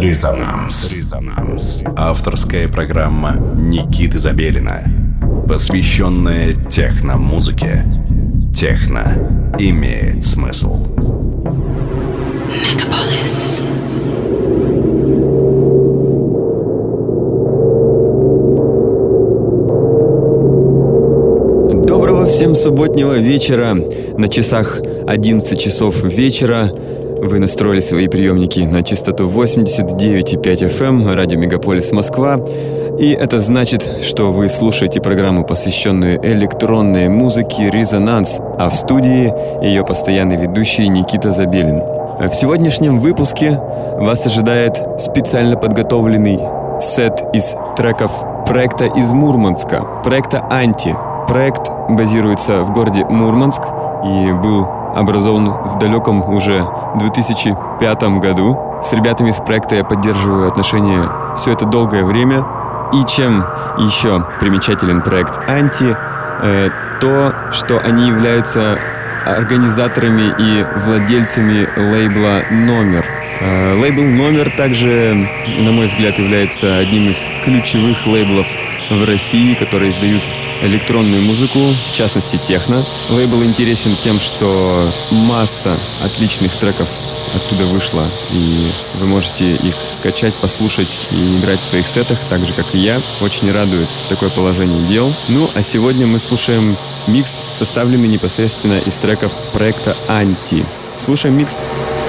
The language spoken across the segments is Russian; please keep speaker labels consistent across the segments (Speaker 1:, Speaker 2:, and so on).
Speaker 1: Резонанс. Резонанс. Авторская программа Никиты Забелина, посвященная техно-музыке. Техно имеет смысл. Мегаполис.
Speaker 2: Доброго всем субботнего вечера. На часах 11 часов вечера. Вы настроили свои приемники на частоту 89,5 FM, эм, радио Мегаполис Москва. И это значит, что вы слушаете программу, посвященную электронной музыке «Резонанс», а в студии ее постоянный ведущий Никита Забелин. В сегодняшнем выпуске вас ожидает специально подготовленный сет из треков проекта из Мурманска, проекта «Анти». Проект базируется в городе Мурманск и был образован в далеком уже 2005 году. С ребятами из проекта я поддерживаю отношения все это долгое время. И чем еще примечателен проект «Анти», э, то, что они являются организаторами и владельцами лейбла «Номер». Э, лейбл «Номер» также, на мой взгляд, является одним из ключевых лейблов в России, которые издают электронную музыку, в частности техно. Лейбл интересен тем, что масса отличных треков оттуда вышла, и вы можете их скачать, послушать и играть в своих сетах, так же, как и я. Очень радует такое положение дел. Ну, а сегодня мы слушаем микс, составленный непосредственно из треков проекта «Анти». Слушаем микс.
Speaker 1: Резонанс.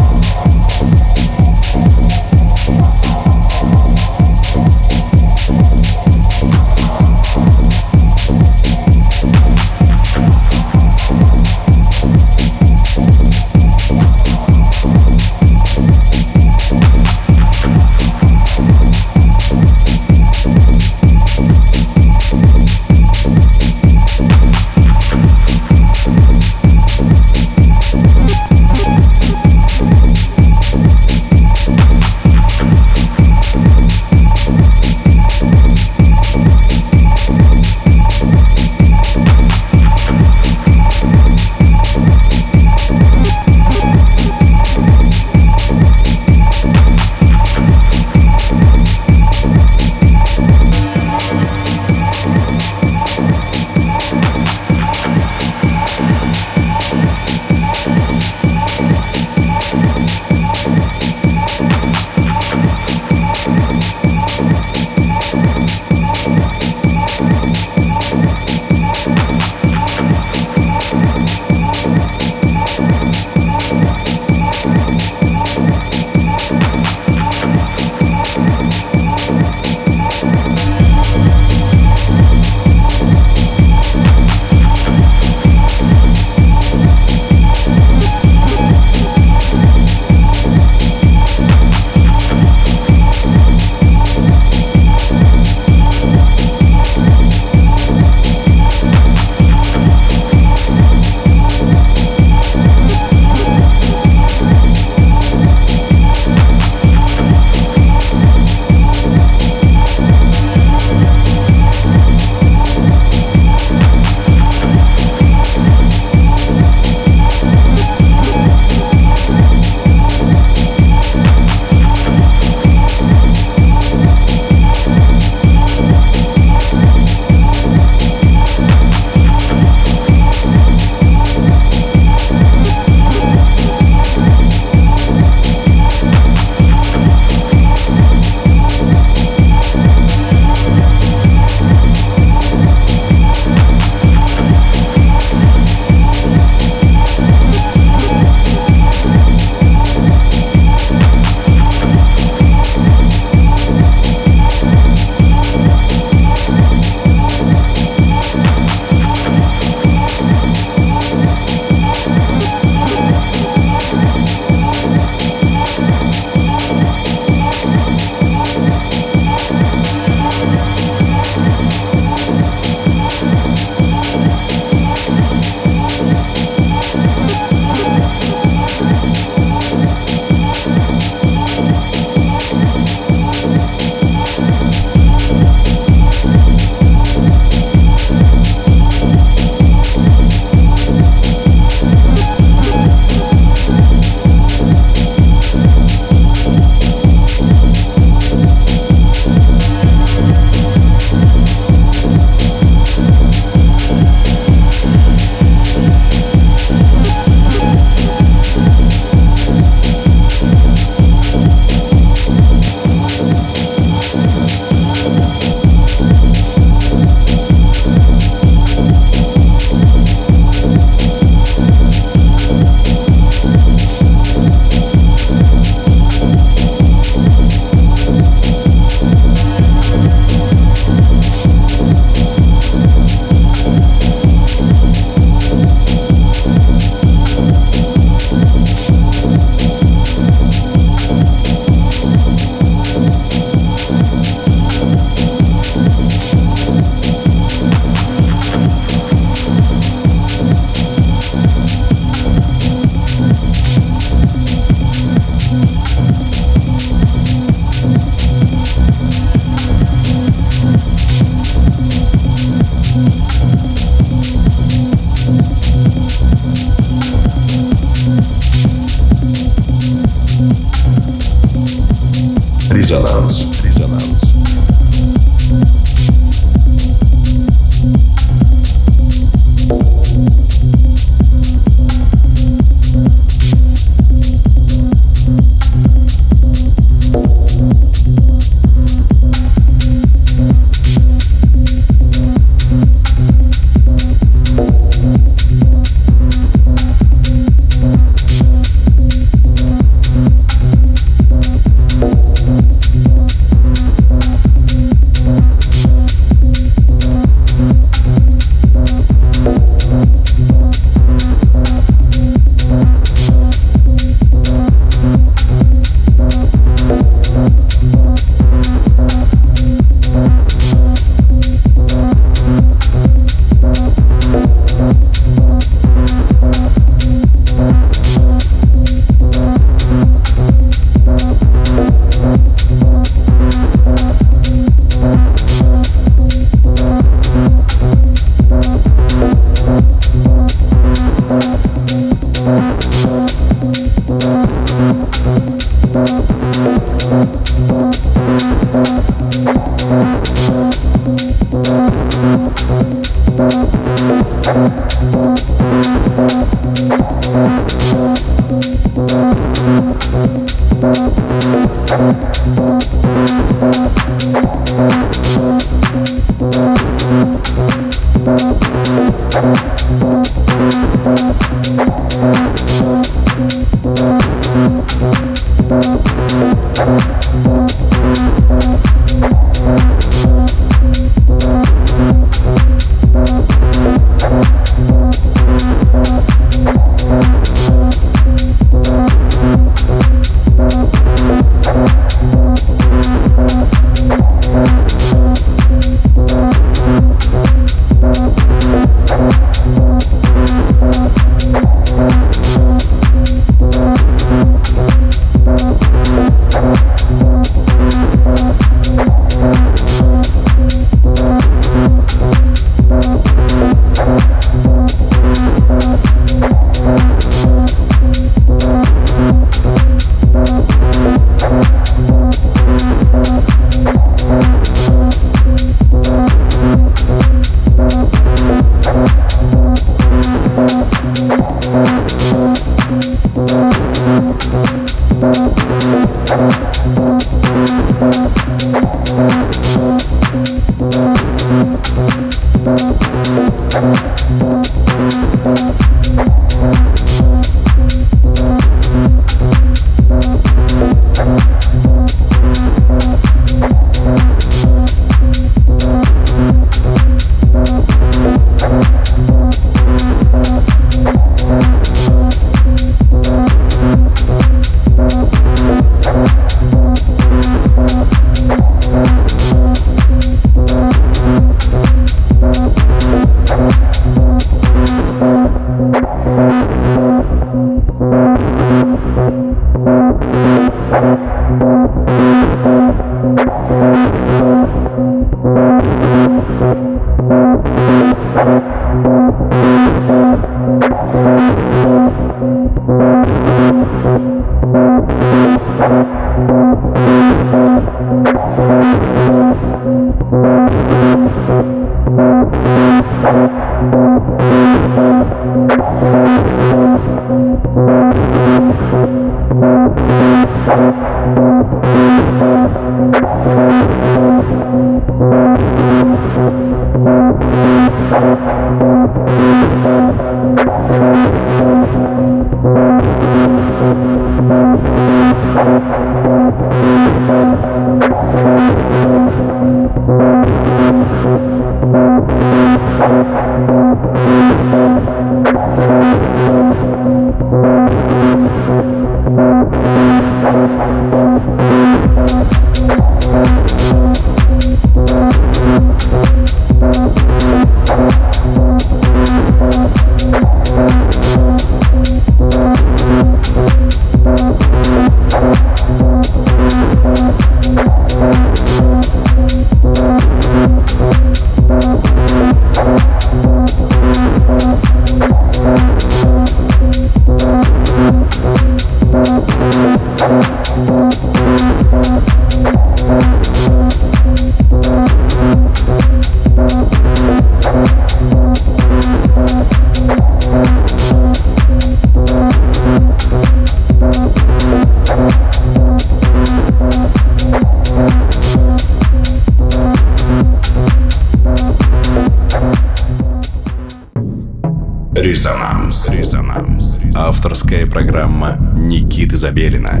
Speaker 1: Авторская программа Никиты Забелина,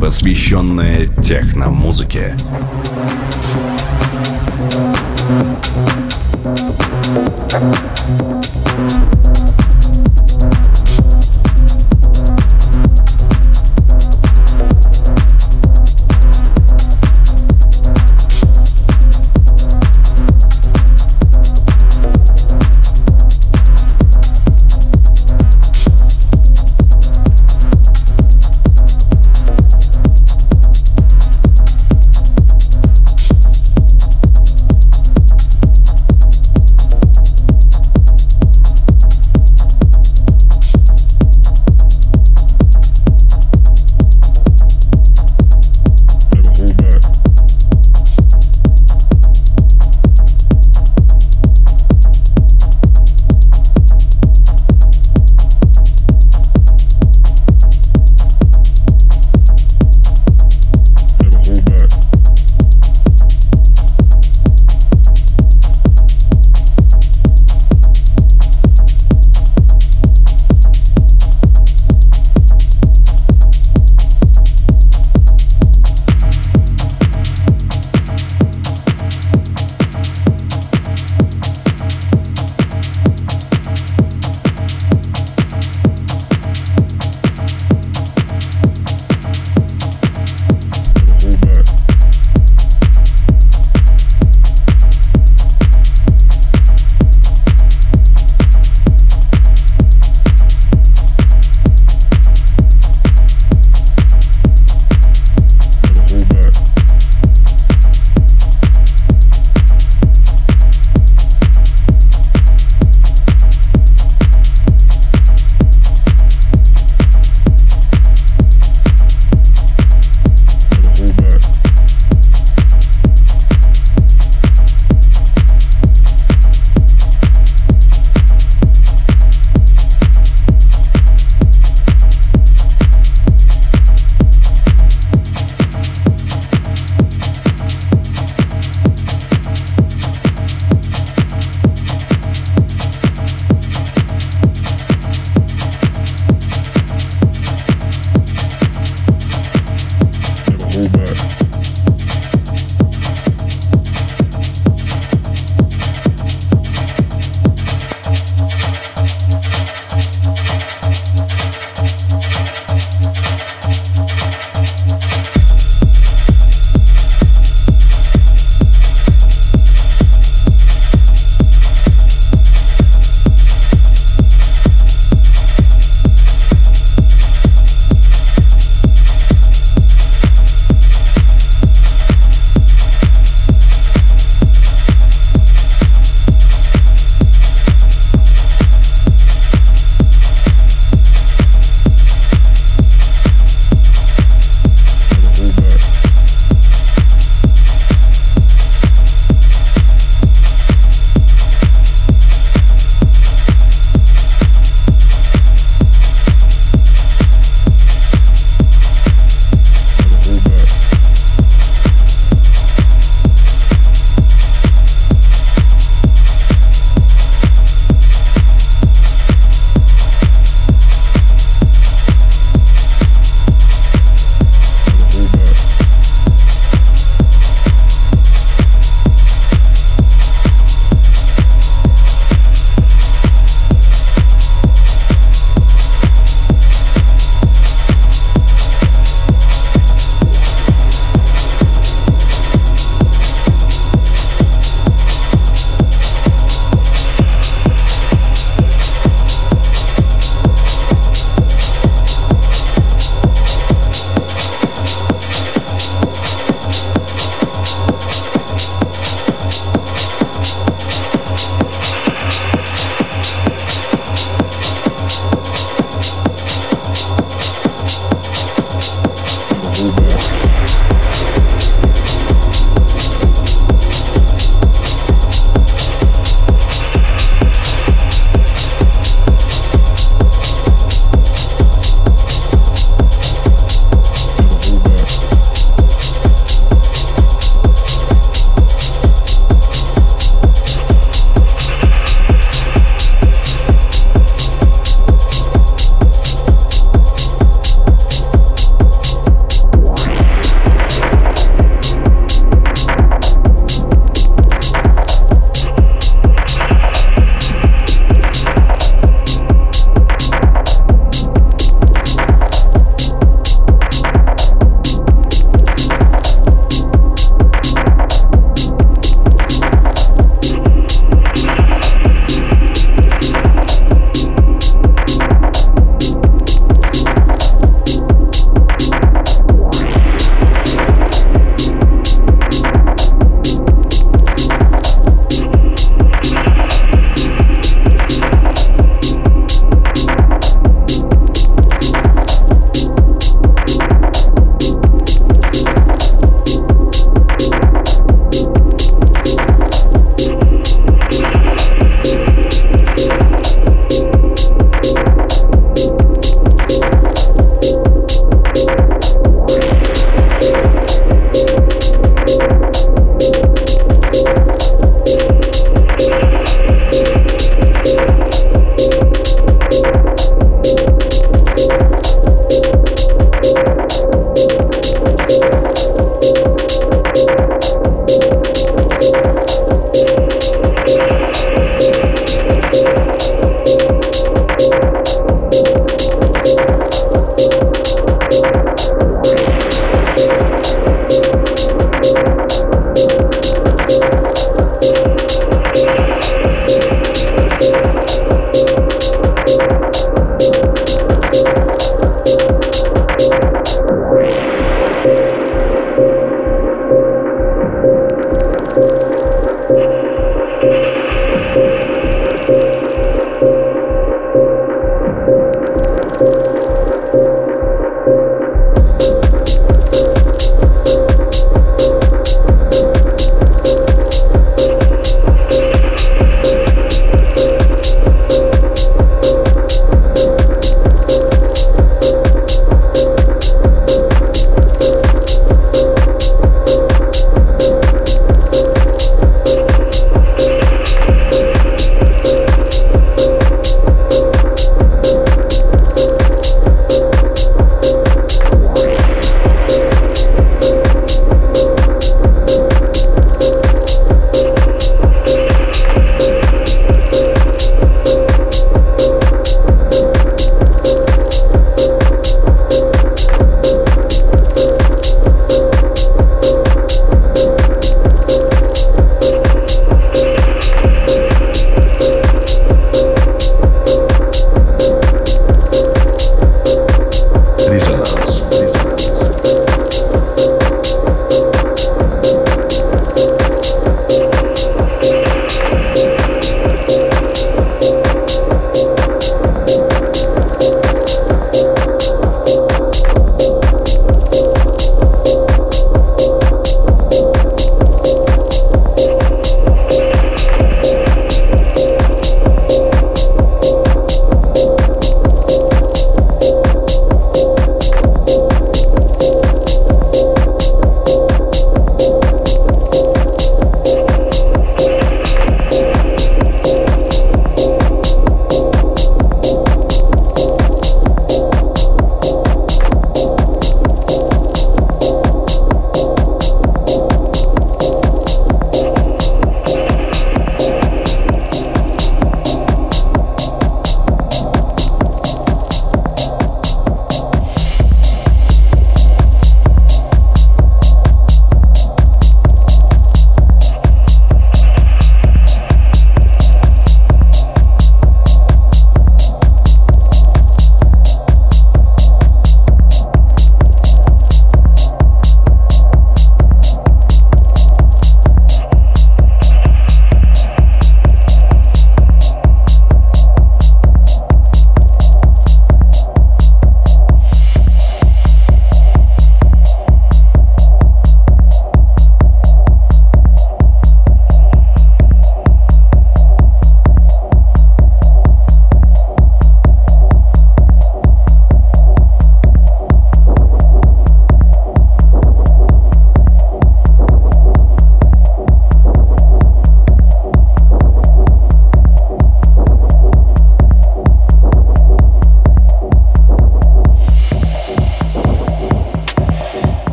Speaker 1: посвященная техномузыке. Thank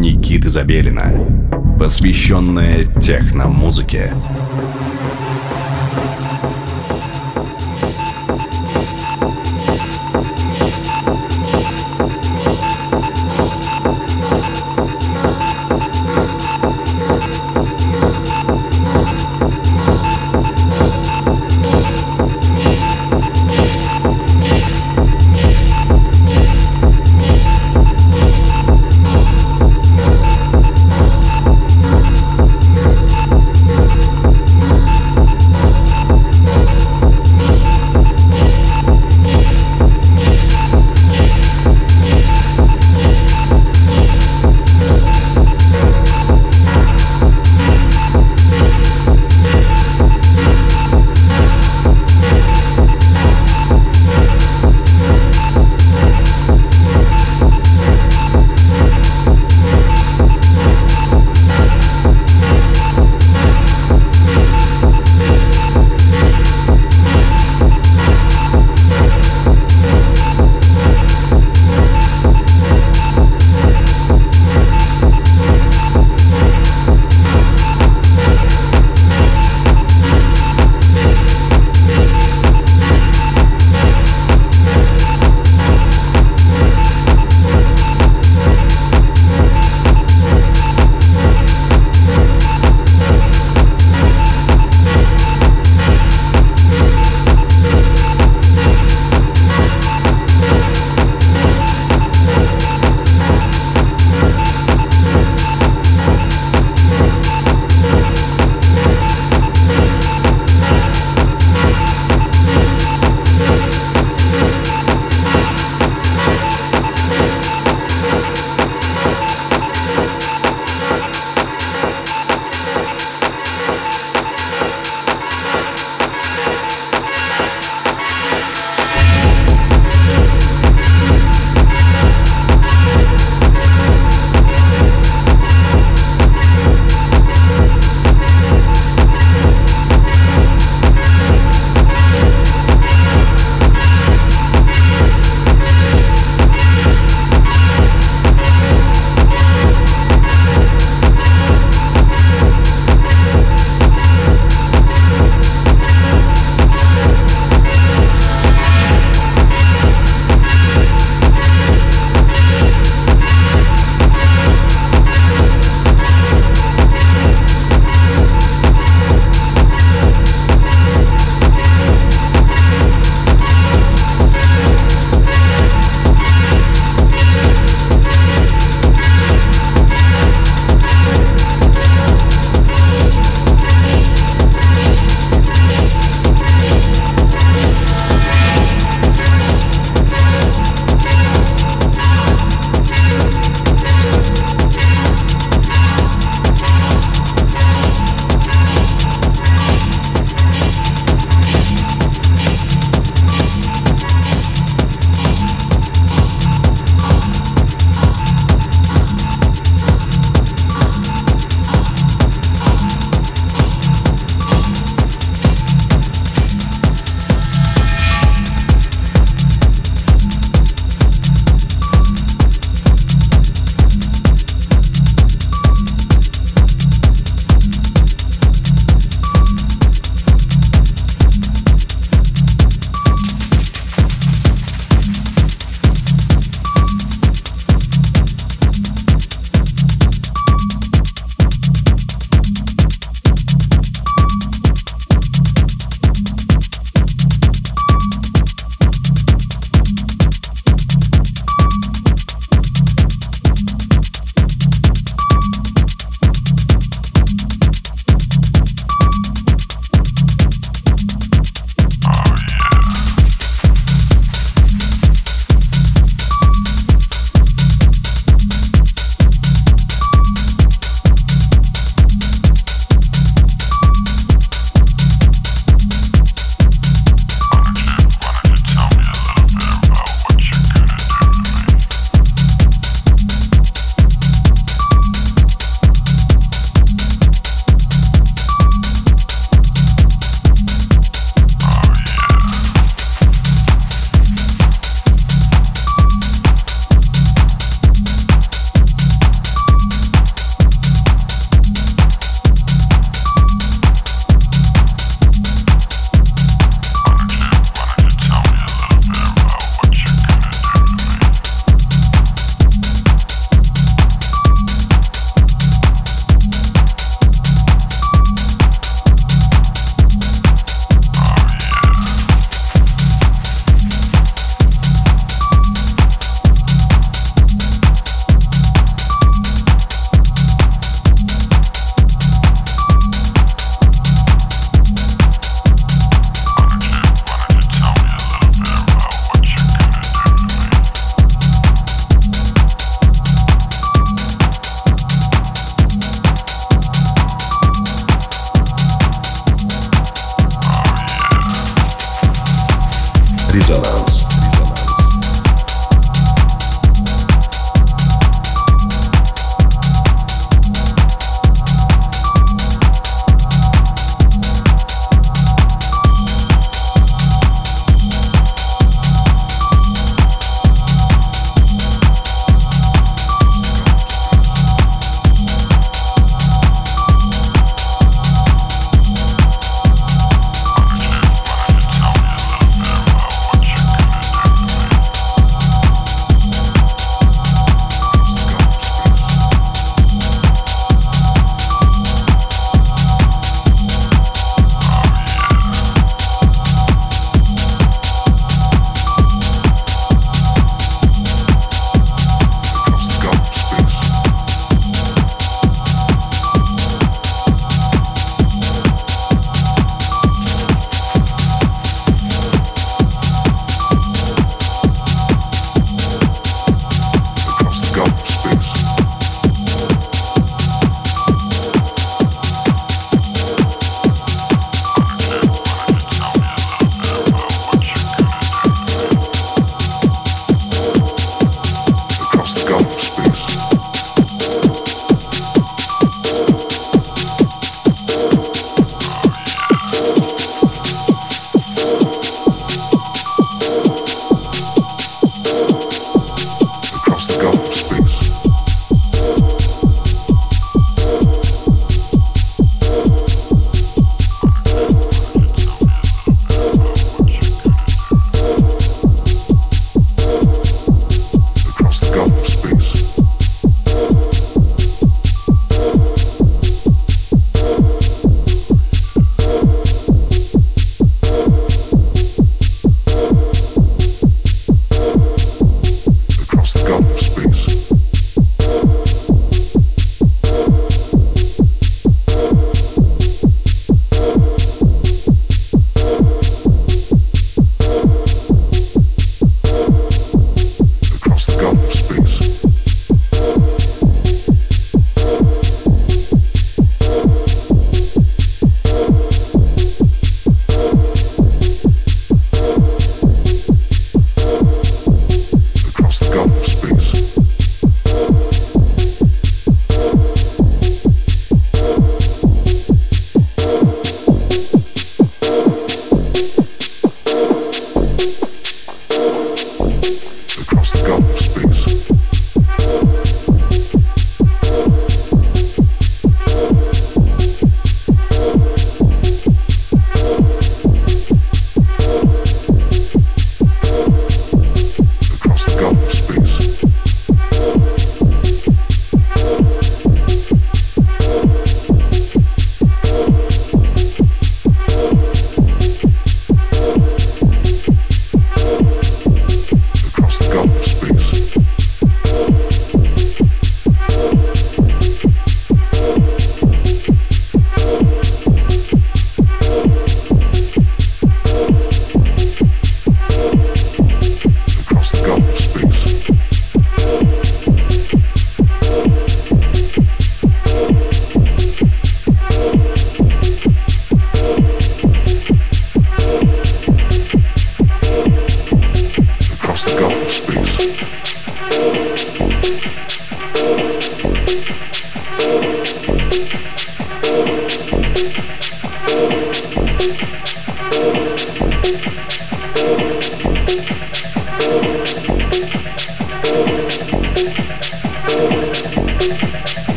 Speaker 1: Никиты Забелина, посвященная техномузыке. музыке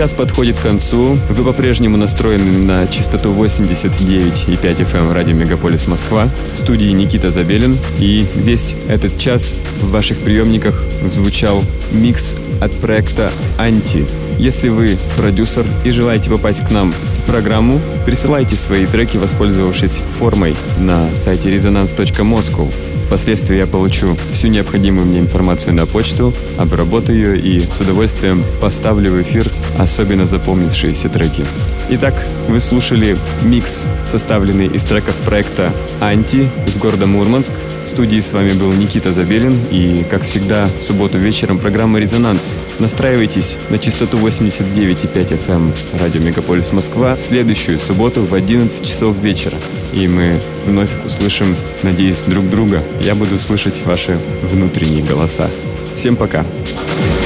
Speaker 2: час подходит к концу. Вы по-прежнему настроены на частоту 89,5 FM эм радио Мегаполис Москва. В студии Никита Забелин. И весь этот час в ваших приемниках звучал микс от проекта «Анти». Если вы продюсер и желаете попасть к нам в программу, присылайте свои треки, воспользовавшись формой на сайте resonance.moscow. Впоследствии я получу всю необходимую мне информацию на почту, обработаю ее и с удовольствием поставлю в эфир особенно запомнившиеся треки. Итак, вы слушали микс, составленный из треков проекта «Анти» из города Мурманск. В студии с вами был Никита Забелин и, как всегда, в субботу вечером программа «Резонанс». Настраивайтесь на частоту 89,5 FM эм радио Мегаполис Москва в следующую субботу в 11 часов вечера. И мы вновь услышим, надеюсь, друг друга. Я буду слышать ваши внутренние голоса. Всем пока.
Speaker 3: Thank